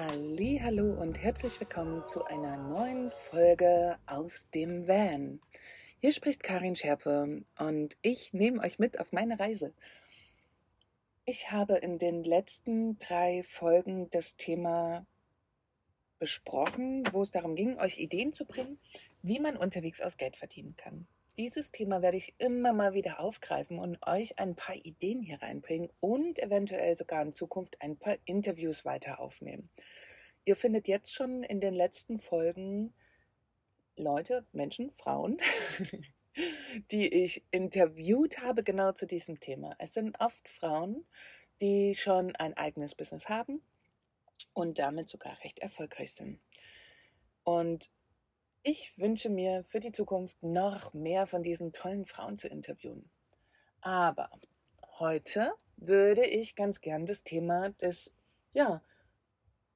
Hallo und herzlich willkommen zu einer neuen Folge aus dem Van. Hier spricht Karin Scherpe und ich nehme euch mit auf meine Reise. Ich habe in den letzten drei Folgen das Thema besprochen, wo es darum ging, euch Ideen zu bringen, wie man unterwegs aus Geld verdienen kann. Dieses Thema werde ich immer mal wieder aufgreifen und euch ein paar Ideen hier reinbringen und eventuell sogar in Zukunft ein paar Interviews weiter aufnehmen. Ihr findet jetzt schon in den letzten Folgen Leute, Menschen, Frauen, die ich interviewt habe genau zu diesem Thema. Es sind oft Frauen, die schon ein eigenes Business haben und damit sogar recht erfolgreich sind. Und ich wünsche mir für die Zukunft noch mehr von diesen tollen Frauen zu interviewen. Aber heute würde ich ganz gern das Thema des, ja,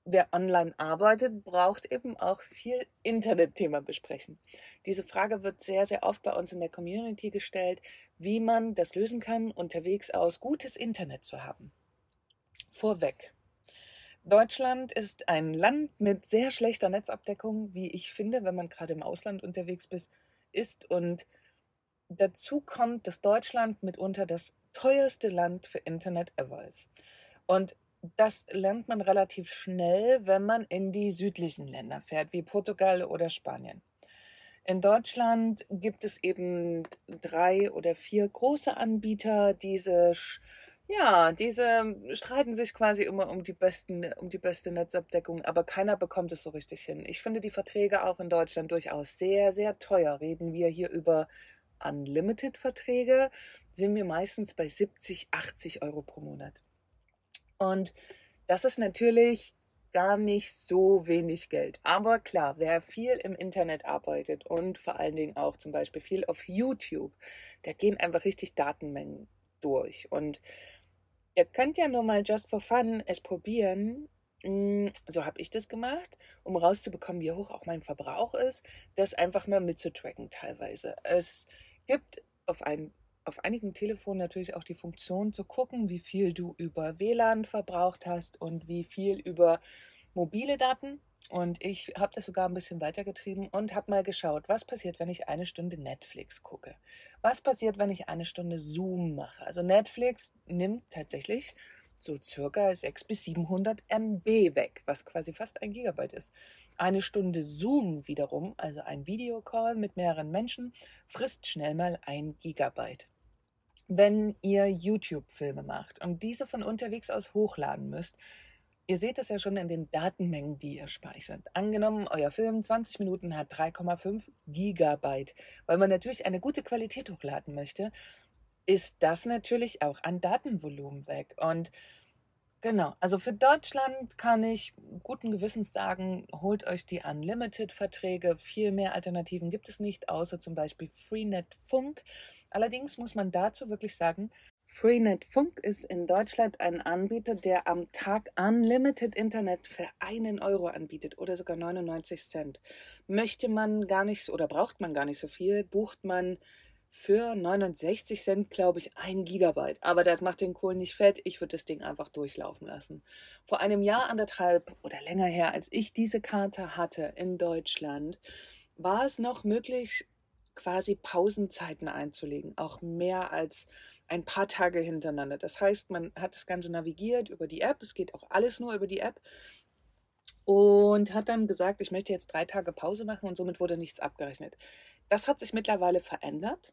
wer online arbeitet, braucht eben auch viel Internetthema besprechen. Diese Frage wird sehr, sehr oft bei uns in der Community gestellt, wie man das lösen kann, unterwegs aus gutes Internet zu haben. Vorweg, Deutschland ist ein Land mit sehr schlechter Netzabdeckung, wie ich finde, wenn man gerade im Ausland unterwegs ist. Und dazu kommt, dass Deutschland mitunter das teuerste Land für Internet ever ist. Und das lernt man relativ schnell, wenn man in die südlichen Länder fährt, wie Portugal oder Spanien. In Deutschland gibt es eben drei oder vier große Anbieter. Diese ja, diese streiten sich quasi immer um die besten, um die beste Netzabdeckung, aber keiner bekommt es so richtig hin. Ich finde die Verträge auch in Deutschland durchaus sehr, sehr teuer. Reden wir hier über Unlimited-Verträge, sind wir meistens bei 70, 80 Euro pro Monat. Und das ist natürlich gar nicht so wenig Geld. Aber klar, wer viel im Internet arbeitet und vor allen Dingen auch zum Beispiel viel auf YouTube, da gehen einfach richtig Datenmengen durch. Und ihr könnt ja nur mal just for fun es probieren. Hm, so habe ich das gemacht, um rauszubekommen, wie hoch auch mein Verbrauch ist, das einfach mal mitzutracken teilweise. Es gibt auf, ein, auf einigen Telefonen natürlich auch die Funktion zu gucken, wie viel du über WLAN verbraucht hast und wie viel über mobile Daten. Und ich habe das sogar ein bisschen weitergetrieben und habe mal geschaut, was passiert, wenn ich eine Stunde Netflix gucke. Was passiert, wenn ich eine Stunde Zoom mache. Also Netflix nimmt tatsächlich so circa 600 bis 700 MB weg, was quasi fast ein Gigabyte ist. Eine Stunde Zoom wiederum, also ein Videocall mit mehreren Menschen, frisst schnell mal ein Gigabyte. Wenn ihr YouTube-Filme macht und diese von unterwegs aus hochladen müsst, Ihr seht es ja schon in den Datenmengen, die ihr speichert. Angenommen, euer Film 20 Minuten hat 3,5 Gigabyte. Weil man natürlich eine gute Qualität hochladen möchte, ist das natürlich auch an Datenvolumen weg. Und genau, also für Deutschland kann ich guten Gewissens sagen, holt euch die Unlimited-Verträge. Viel mehr Alternativen gibt es nicht, außer zum Beispiel Freenet Funk. Allerdings muss man dazu wirklich sagen, Freenet Funk ist in Deutschland ein Anbieter, der am Tag Unlimited Internet für einen Euro anbietet oder sogar 99 Cent. Möchte man gar nicht oder braucht man gar nicht so viel, bucht man für 69 Cent, glaube ich, ein Gigabyte. Aber das macht den Kohl nicht fett. Ich würde das Ding einfach durchlaufen lassen. Vor einem Jahr, anderthalb oder länger her, als ich diese Karte hatte in Deutschland, war es noch möglich, quasi Pausenzeiten einzulegen, auch mehr als ein paar Tage hintereinander. Das heißt, man hat das Ganze navigiert über die App, es geht auch alles nur über die App und hat dann gesagt, ich möchte jetzt drei Tage Pause machen und somit wurde nichts abgerechnet. Das hat sich mittlerweile verändert.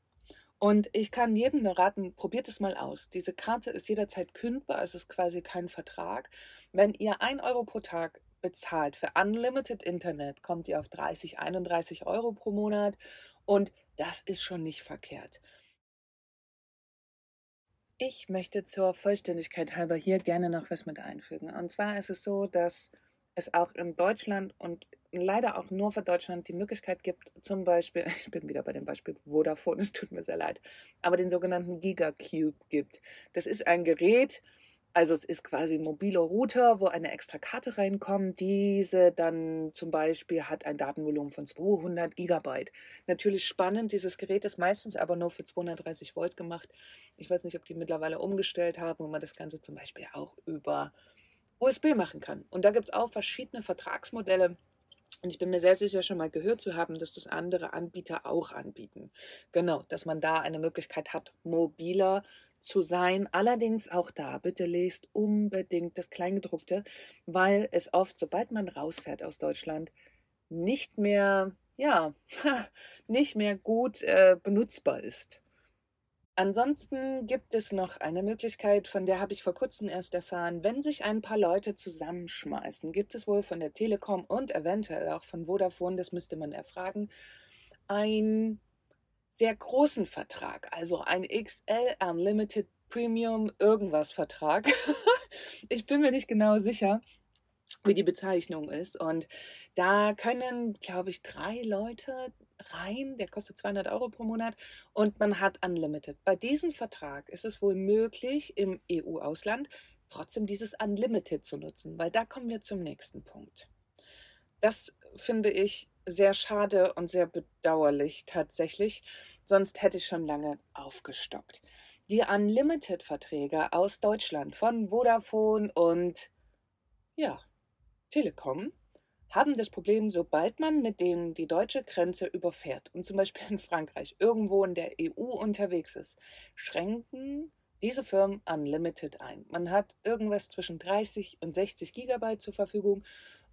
Und ich kann jedem nur raten, probiert es mal aus. Diese Karte ist jederzeit kündbar, es ist quasi kein Vertrag. Wenn ihr ein Euro pro Tag bezahlt für Unlimited Internet, kommt ihr auf 30, 31 Euro pro Monat und das ist schon nicht verkehrt. Ich möchte zur Vollständigkeit halber hier gerne noch was mit einfügen. Und zwar ist es so, dass es auch in Deutschland und leider auch nur für Deutschland die Möglichkeit gibt, zum Beispiel, ich bin wieder bei dem Beispiel Vodafone, es tut mir sehr leid, aber den sogenannten Gigacube gibt. Das ist ein Gerät, also es ist quasi ein mobiler Router, wo eine extra Karte reinkommt. Diese dann zum Beispiel hat ein Datenvolumen von 200 Gigabyte. Natürlich spannend, dieses Gerät ist meistens aber nur für 230 Volt gemacht. Ich weiß nicht, ob die mittlerweile umgestellt haben, wo man das Ganze zum Beispiel auch über USB machen kann. Und da gibt es auch verschiedene Vertragsmodelle. Und ich bin mir sehr sicher schon mal gehört zu haben, dass das andere Anbieter auch anbieten. Genau, dass man da eine Möglichkeit hat, mobiler zu sein. Allerdings auch da, bitte lest unbedingt das Kleingedruckte, weil es oft, sobald man rausfährt aus Deutschland, nicht mehr, ja, nicht mehr gut äh, benutzbar ist. Ansonsten gibt es noch eine Möglichkeit, von der habe ich vor kurzem erst erfahren. Wenn sich ein paar Leute zusammenschmeißen, gibt es wohl von der Telekom und eventuell auch von Vodafone, das müsste man erfragen, einen sehr großen Vertrag, also ein XL Unlimited Premium irgendwas Vertrag. ich bin mir nicht genau sicher wie die Bezeichnung ist. Und da können, glaube ich, drei Leute rein. Der kostet 200 Euro pro Monat und man hat Unlimited. Bei diesem Vertrag ist es wohl möglich, im EU-Ausland trotzdem dieses Unlimited zu nutzen, weil da kommen wir zum nächsten Punkt. Das finde ich sehr schade und sehr bedauerlich tatsächlich, sonst hätte ich schon lange aufgestockt. Die Unlimited-Verträge aus Deutschland von Vodafone und ja, Telekom haben das Problem, sobald man mit denen die deutsche Grenze überfährt und zum Beispiel in Frankreich irgendwo in der EU unterwegs ist, schränken diese Firmen Unlimited ein. Man hat irgendwas zwischen 30 und 60 Gigabyte zur Verfügung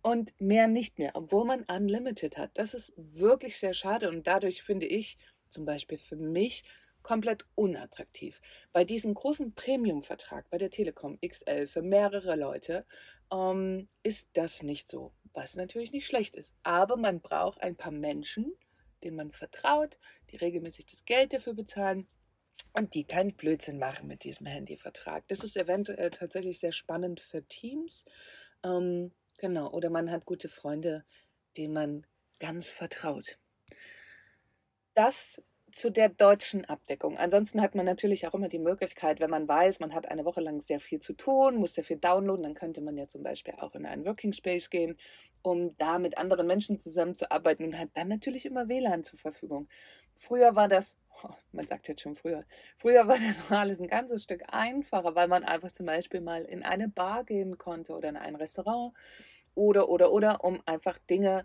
und mehr nicht mehr, obwohl man Unlimited hat. Das ist wirklich sehr schade und dadurch finde ich zum Beispiel für mich komplett unattraktiv. Bei diesem großen Premium-Vertrag bei der Telekom XL für mehrere Leute ähm, ist das nicht so, was natürlich nicht schlecht ist. Aber man braucht ein paar Menschen, denen man vertraut, die regelmäßig das Geld dafür bezahlen und die keinen Blödsinn machen mit diesem Handyvertrag. Das ist eventuell tatsächlich sehr spannend für Teams. Ähm, genau, oder man hat gute Freunde, denen man ganz vertraut. Das zu der deutschen Abdeckung. Ansonsten hat man natürlich auch immer die Möglichkeit, wenn man weiß, man hat eine Woche lang sehr viel zu tun, muss sehr viel downloaden, dann könnte man ja zum Beispiel auch in einen Working Space gehen, um da mit anderen Menschen zusammenzuarbeiten und hat dann natürlich immer WLAN zur Verfügung. Früher war das, oh, man sagt jetzt schon früher, früher war das alles ein ganzes Stück einfacher, weil man einfach zum Beispiel mal in eine Bar gehen konnte oder in ein Restaurant oder, oder, oder, um einfach Dinge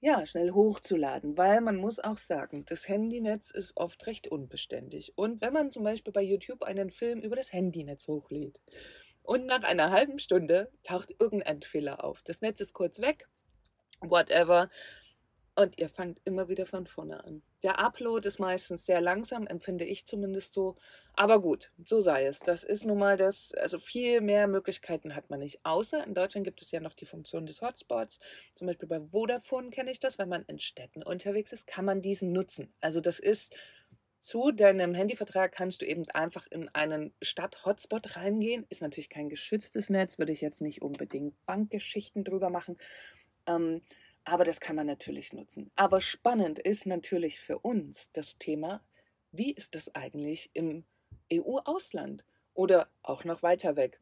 ja, schnell hochzuladen, weil man muss auch sagen, das Handynetz ist oft recht unbeständig. Und wenn man zum Beispiel bei YouTube einen Film über das Handynetz hochlädt und nach einer halben Stunde taucht irgendein Fehler auf, das Netz ist kurz weg, whatever, und ihr fangt immer wieder von vorne an. Der Upload ist meistens sehr langsam, empfinde ich zumindest so. Aber gut, so sei es. Das ist nun mal das, also viel mehr Möglichkeiten hat man nicht. Außer in Deutschland gibt es ja noch die Funktion des Hotspots. Zum Beispiel bei Vodafone kenne ich das. Wenn man in Städten unterwegs ist, kann man diesen nutzen. Also das ist zu deinem Handyvertrag kannst du eben einfach in einen Stadt-Hotspot reingehen. Ist natürlich kein geschütztes Netz, würde ich jetzt nicht unbedingt Bankgeschichten drüber machen. Ähm, aber das kann man natürlich nutzen. Aber spannend ist natürlich für uns das Thema, wie ist das eigentlich im EU-Ausland oder auch noch weiter weg?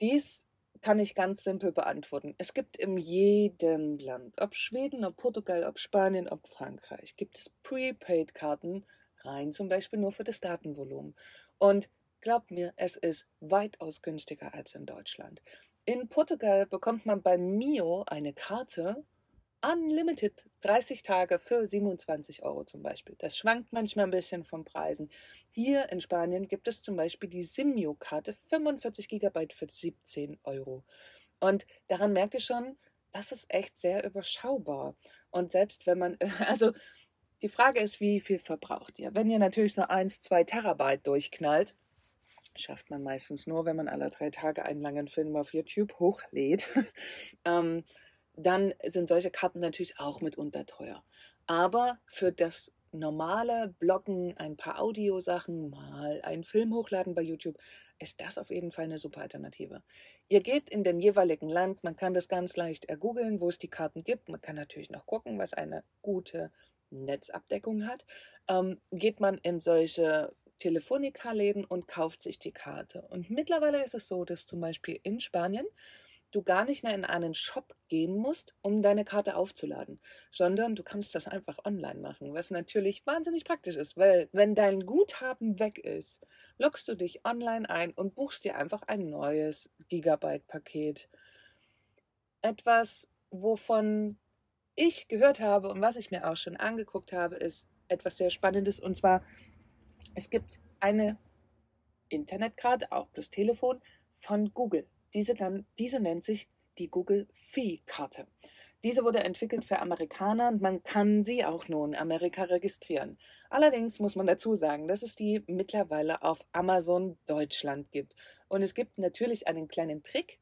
Dies kann ich ganz simpel beantworten. Es gibt in jedem Land, ob Schweden, ob Portugal, ob Spanien, ob Frankreich, gibt es Prepaid-Karten rein, zum Beispiel nur für das Datenvolumen. Und glaubt mir, es ist weitaus günstiger als in Deutschland. In Portugal bekommt man bei Mio eine Karte, Unlimited, 30 Tage für 27 Euro zum Beispiel. Das schwankt manchmal ein bisschen von Preisen. Hier in Spanien gibt es zum Beispiel die Simio-Karte, 45 Gigabyte für 17 Euro. Und daran merkt ihr schon, das ist echt sehr überschaubar. Und selbst wenn man, also die Frage ist, wie viel verbraucht ihr? Wenn ihr natürlich so 1, 2 Terabyte durchknallt, schafft man meistens nur, wenn man alle drei Tage einen langen Film auf YouTube hochlädt. ähm, dann sind solche Karten natürlich auch mitunter teuer. Aber für das normale Bloggen, ein paar Audiosachen, mal einen Film hochladen bei YouTube, ist das auf jeden Fall eine super Alternative. Ihr geht in den jeweiligen Land, man kann das ganz leicht ergoogeln, wo es die Karten gibt. Man kann natürlich noch gucken, was eine gute Netzabdeckung hat. Ähm, geht man in solche Telefonica-Läden und kauft sich die Karte. Und mittlerweile ist es so, dass zum Beispiel in Spanien du gar nicht mehr in einen Shop gehen musst, um deine Karte aufzuladen, sondern du kannst das einfach online machen, was natürlich wahnsinnig praktisch ist, weil wenn dein Guthaben weg ist, loggst du dich online ein und buchst dir einfach ein neues Gigabyte-Paket. Etwas, wovon ich gehört habe und was ich mir auch schon angeguckt habe, ist etwas sehr Spannendes und zwar, es gibt eine Internetkarte, auch plus Telefon, von Google. Diese, diese nennt sich die Google Fee-Karte. Diese wurde entwickelt für Amerikaner und man kann sie auch nur in Amerika registrieren. Allerdings muss man dazu sagen, dass es die mittlerweile auf Amazon Deutschland gibt. Und es gibt natürlich einen kleinen Trick,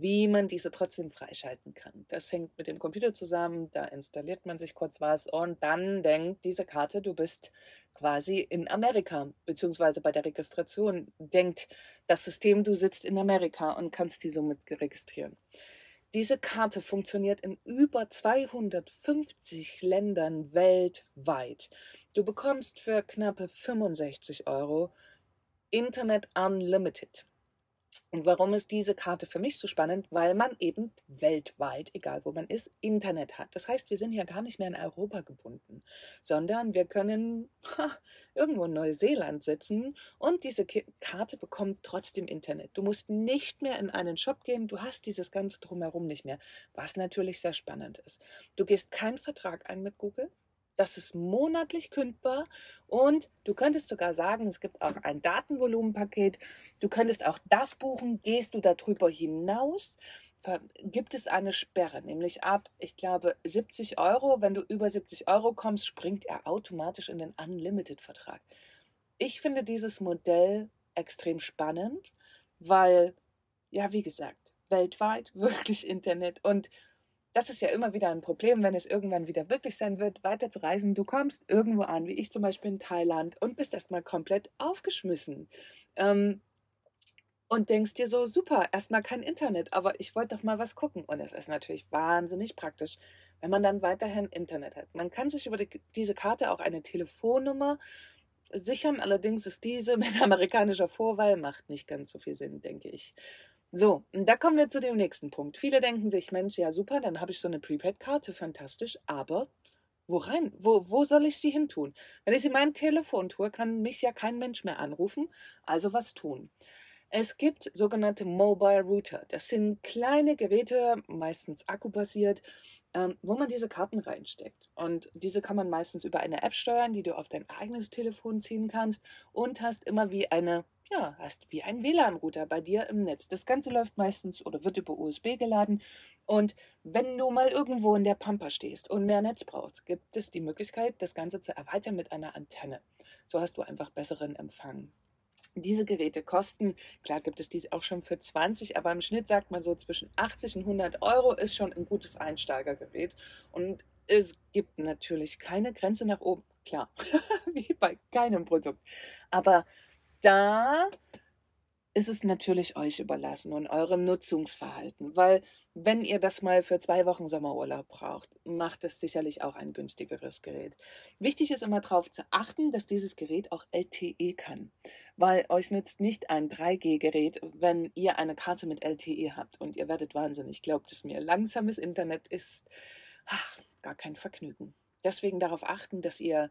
wie man diese trotzdem freischalten kann. Das hängt mit dem Computer zusammen, da installiert man sich kurz was und dann denkt diese Karte, du bist quasi in Amerika, beziehungsweise bei der Registration denkt das System, du sitzt in Amerika und kannst die somit registrieren. Diese Karte funktioniert in über 250 Ländern weltweit. Du bekommst für knappe 65 Euro Internet Unlimited. Und warum ist diese Karte für mich so spannend? Weil man eben weltweit, egal wo man ist, Internet hat. Das heißt, wir sind ja gar nicht mehr in Europa gebunden, sondern wir können ha, irgendwo in Neuseeland sitzen und diese Karte bekommt trotzdem Internet. Du musst nicht mehr in einen Shop gehen, du hast dieses ganze drumherum nicht mehr, was natürlich sehr spannend ist. Du gehst keinen Vertrag ein mit Google, das ist monatlich kündbar und du könntest sogar sagen, es gibt auch ein Datenvolumenpaket. Du könntest auch das buchen. Gehst du darüber hinaus, gibt es eine Sperre, nämlich ab, ich glaube, 70 Euro. Wenn du über 70 Euro kommst, springt er automatisch in den Unlimited-Vertrag. Ich finde dieses Modell extrem spannend, weil, ja, wie gesagt, weltweit wirklich Internet und das ist ja immer wieder ein Problem, wenn es irgendwann wieder wirklich sein wird, weiter zu reisen. Du kommst irgendwo an, wie ich zum Beispiel in Thailand, und bist erstmal komplett aufgeschmissen. Ähm, und denkst dir so, super, erstmal kein Internet, aber ich wollte doch mal was gucken. Und es ist natürlich wahnsinnig praktisch, wenn man dann weiterhin Internet hat. Man kann sich über die, diese Karte auch eine Telefonnummer sichern, allerdings ist diese mit amerikanischer Vorwahl, macht nicht ganz so viel Sinn, denke ich. So, und da kommen wir zu dem nächsten Punkt. Viele denken sich, Mensch, ja super, dann habe ich so eine Prepaid-Karte, fantastisch, aber wo rein? Wo, wo soll ich sie hin tun? Wenn ich sie mein Telefon tue, kann mich ja kein Mensch mehr anrufen, also was tun? Es gibt sogenannte Mobile Router. Das sind kleine Geräte, meistens akkubasiert, ähm, wo man diese Karten reinsteckt. Und diese kann man meistens über eine App steuern, die du auf dein eigenes Telefon ziehen kannst und hast immer wie eine ja, hast wie ein WLAN-Router bei dir im Netz. Das Ganze läuft meistens oder wird über USB geladen. Und wenn du mal irgendwo in der Pampa stehst und mehr Netz brauchst, gibt es die Möglichkeit, das Ganze zu erweitern mit einer Antenne. So hast du einfach besseren Empfang. Diese Geräte kosten, klar gibt es diese auch schon für 20, aber im Schnitt sagt man so zwischen 80 und 100 Euro ist schon ein gutes Einsteigergerät. Und es gibt natürlich keine Grenze nach oben, klar, wie bei keinem Produkt. Aber da ist es natürlich euch überlassen und eurem Nutzungsverhalten, weil wenn ihr das mal für zwei Wochen Sommerurlaub braucht, macht es sicherlich auch ein günstigeres Gerät. Wichtig ist immer darauf zu achten, dass dieses Gerät auch LTE kann, weil euch nützt nicht ein 3G-Gerät, wenn ihr eine Karte mit LTE habt und ihr werdet wahnsinnig, glaubt es mir. Langsames Internet ist ach, gar kein Vergnügen. Deswegen darauf achten, dass ihr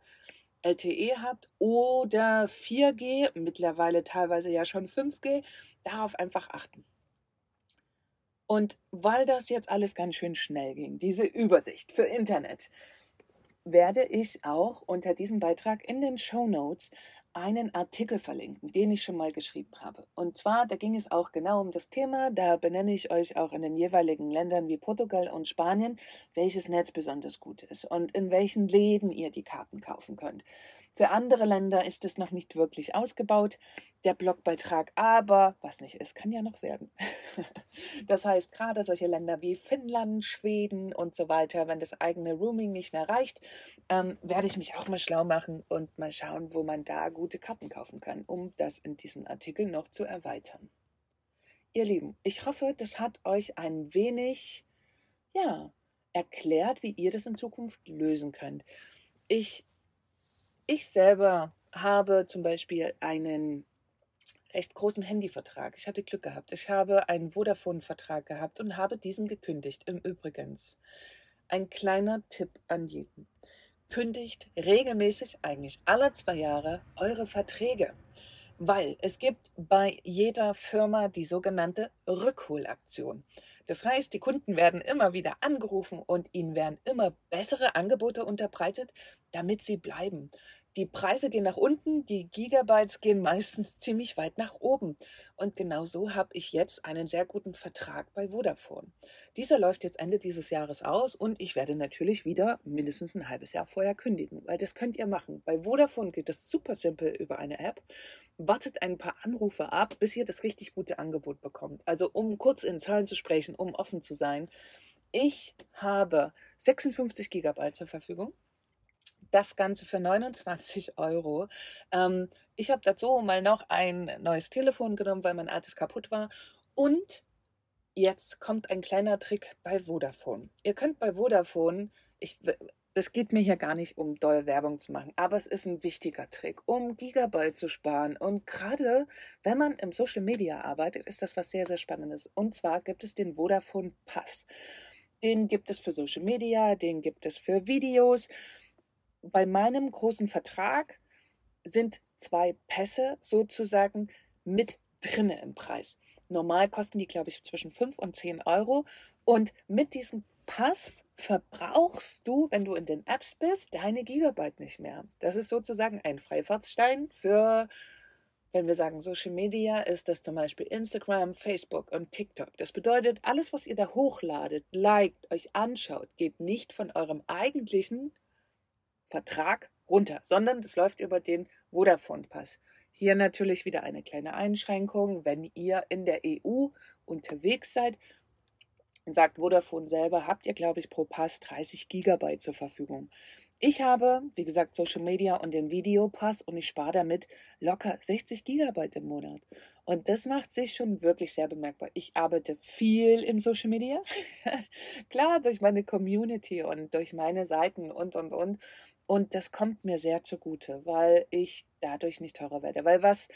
LTE habt oder 4G, mittlerweile teilweise ja schon 5G, darauf einfach achten. Und weil das jetzt alles ganz schön schnell ging, diese Übersicht für Internet, werde ich auch unter diesem Beitrag in den Show Notes einen Artikel verlinken, den ich schon mal geschrieben habe. Und zwar, da ging es auch genau um das Thema. Da benenne ich euch auch in den jeweiligen Ländern wie Portugal und Spanien, welches Netz besonders gut ist und in welchen Läden ihr die Karten kaufen könnt. Für andere Länder ist es noch nicht wirklich ausgebaut, der Blogbeitrag, aber was nicht ist, kann ja noch werden. das heißt, gerade solche Länder wie Finnland, Schweden und so weiter, wenn das eigene Rooming nicht mehr reicht, ähm, werde ich mich auch mal schlau machen und mal schauen, wo man da gute Karten kaufen kann, um das in diesem Artikel noch zu erweitern. Ihr Lieben, ich hoffe, das hat euch ein wenig, ja, erklärt, wie ihr das in Zukunft lösen könnt. Ich ich selber habe zum Beispiel einen recht großen Handyvertrag. Ich hatte Glück gehabt. Ich habe einen Vodafone-Vertrag gehabt und habe diesen gekündigt. Im Übrigen, ein kleiner Tipp an jeden. Kündigt regelmäßig, eigentlich alle zwei Jahre, eure Verträge. Weil es gibt bei jeder Firma die sogenannte Rückholaktion. Das heißt, die Kunden werden immer wieder angerufen und ihnen werden immer bessere Angebote unterbreitet, damit sie bleiben. Die Preise gehen nach unten, die Gigabytes gehen meistens ziemlich weit nach oben. Und genau so habe ich jetzt einen sehr guten Vertrag bei Vodafone. Dieser läuft jetzt Ende dieses Jahres aus und ich werde natürlich wieder mindestens ein halbes Jahr vorher kündigen, weil das könnt ihr machen. Bei Vodafone geht das super simpel über eine App. Wartet ein paar Anrufe ab, bis ihr das richtig gute Angebot bekommt. Also um kurz in Zahlen zu sprechen, um offen zu sein. Ich habe 56 Gigabyte zur Verfügung das Ganze für 29 Euro. Ähm, ich habe dazu mal noch ein neues Telefon genommen, weil mein altes kaputt war. Und jetzt kommt ein kleiner Trick bei Vodafone. Ihr könnt bei Vodafone, ich, das geht mir hier gar nicht um doll Werbung zu machen, aber es ist ein wichtiger Trick, um Gigabyte zu sparen. Und gerade wenn man im Social Media arbeitet, ist das was sehr, sehr Spannendes. Und zwar gibt es den Vodafone Pass. Den gibt es für Social Media, den gibt es für Videos bei meinem großen Vertrag sind zwei Pässe sozusagen mit drinne im Preis. Normal kosten die, glaube ich, zwischen 5 und 10 Euro. Und mit diesem Pass verbrauchst du, wenn du in den Apps bist, deine Gigabyte nicht mehr. Das ist sozusagen ein Freifahrtsstein für, wenn wir sagen Social Media, ist das zum Beispiel Instagram, Facebook und TikTok. Das bedeutet, alles, was ihr da hochladet, liked, euch anschaut, geht nicht von eurem eigentlichen Vertrag runter, sondern das läuft über den Vodafone-Pass. Hier natürlich wieder eine kleine Einschränkung. Wenn ihr in der EU unterwegs seid, sagt Vodafone selber, habt ihr, glaube ich, pro Pass 30 Gigabyte zur Verfügung. Ich habe, wie gesagt, Social Media und den Videopass und ich spare damit locker 60 Gigabyte im Monat. Und das macht sich schon wirklich sehr bemerkbar. Ich arbeite viel im Social Media. Klar, durch meine Community und durch meine Seiten und, und, und. Und das kommt mir sehr zugute, weil ich dadurch nicht teurer werde. Weil was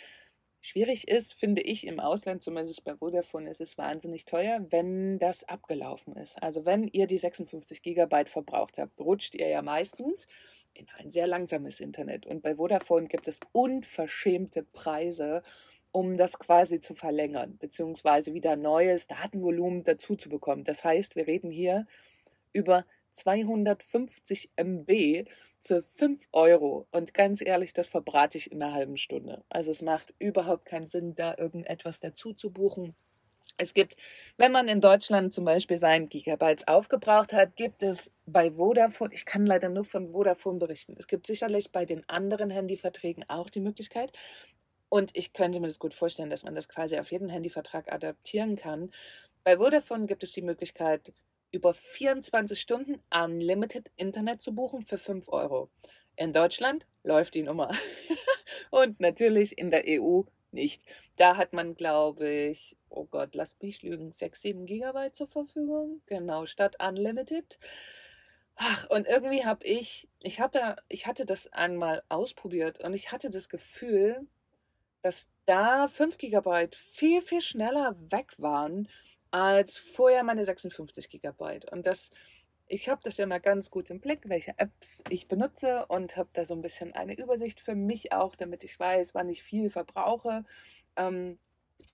schwierig ist, finde ich im Ausland, zumindest bei Vodafone, ist es wahnsinnig teuer, wenn das abgelaufen ist. Also wenn ihr die 56 Gigabyte verbraucht habt, rutscht ihr ja meistens in ein sehr langsames Internet. Und bei Vodafone gibt es unverschämte Preise, um das quasi zu verlängern, beziehungsweise wieder neues Datenvolumen dazu zu bekommen. Das heißt, wir reden hier über 250 MB für 5 Euro. Und ganz ehrlich, das verbrate ich in einer halben Stunde. Also es macht überhaupt keinen Sinn, da irgendetwas dazu zu buchen. Es gibt, wenn man in Deutschland zum Beispiel sein Gigabytes aufgebraucht hat, gibt es bei Vodafone, ich kann leider nur von Vodafone berichten, es gibt sicherlich bei den anderen Handyverträgen auch die Möglichkeit. Und ich könnte mir das gut vorstellen, dass man das quasi auf jeden Handyvertrag adaptieren kann. Bei Vodafone gibt es die Möglichkeit, über 24 Stunden Unlimited Internet zu buchen für 5 Euro. In Deutschland läuft die Nummer. Und natürlich in der EU nicht. Da hat man, glaube ich, oh Gott, lasst mich lügen, 6, 7 Gigabyte zur Verfügung. Genau, statt Unlimited. Ach, und irgendwie habe ich, ich habe ich hatte das einmal ausprobiert und ich hatte das Gefühl, dass da 5 Gigabyte viel, viel schneller weg waren als vorher meine 56 Gigabyte. Und das, ich habe das ja mal ganz gut im Blick, welche Apps ich benutze und habe da so ein bisschen eine Übersicht für mich auch, damit ich weiß, wann ich viel verbrauche. Ähm,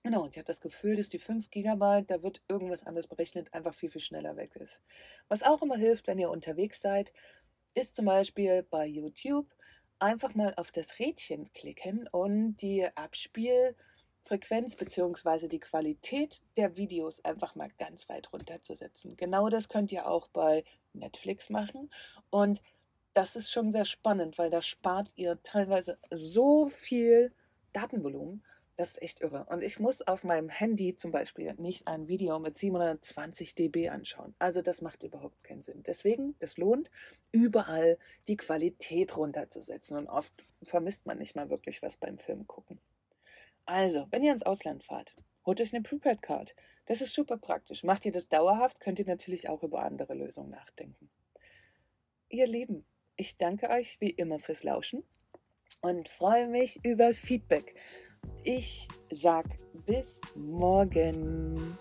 genau, und ich habe das Gefühl, dass die 5 Gigabyte, da wird irgendwas anders berechnet, einfach viel, viel schneller weg ist. Was auch immer hilft, wenn ihr unterwegs seid, ist zum Beispiel bei YouTube einfach mal auf das Rädchen klicken und die Abspiel- Frequenz bzw. die Qualität der Videos einfach mal ganz weit runterzusetzen. Genau das könnt ihr auch bei Netflix machen. Und das ist schon sehr spannend, weil da spart ihr teilweise so viel Datenvolumen. Das ist echt irre. Und ich muss auf meinem Handy zum Beispiel nicht ein Video mit 720 dB anschauen. Also das macht überhaupt keinen Sinn. Deswegen, das lohnt, überall die Qualität runterzusetzen. Und oft vermisst man nicht mal wirklich was beim Film gucken. Also, wenn ihr ins Ausland fahrt, holt euch eine Prepaid Card. Das ist super praktisch. Macht ihr das dauerhaft, könnt ihr natürlich auch über andere Lösungen nachdenken. Ihr Lieben, ich danke euch wie immer fürs Lauschen und freue mich über Feedback. Ich sag bis morgen.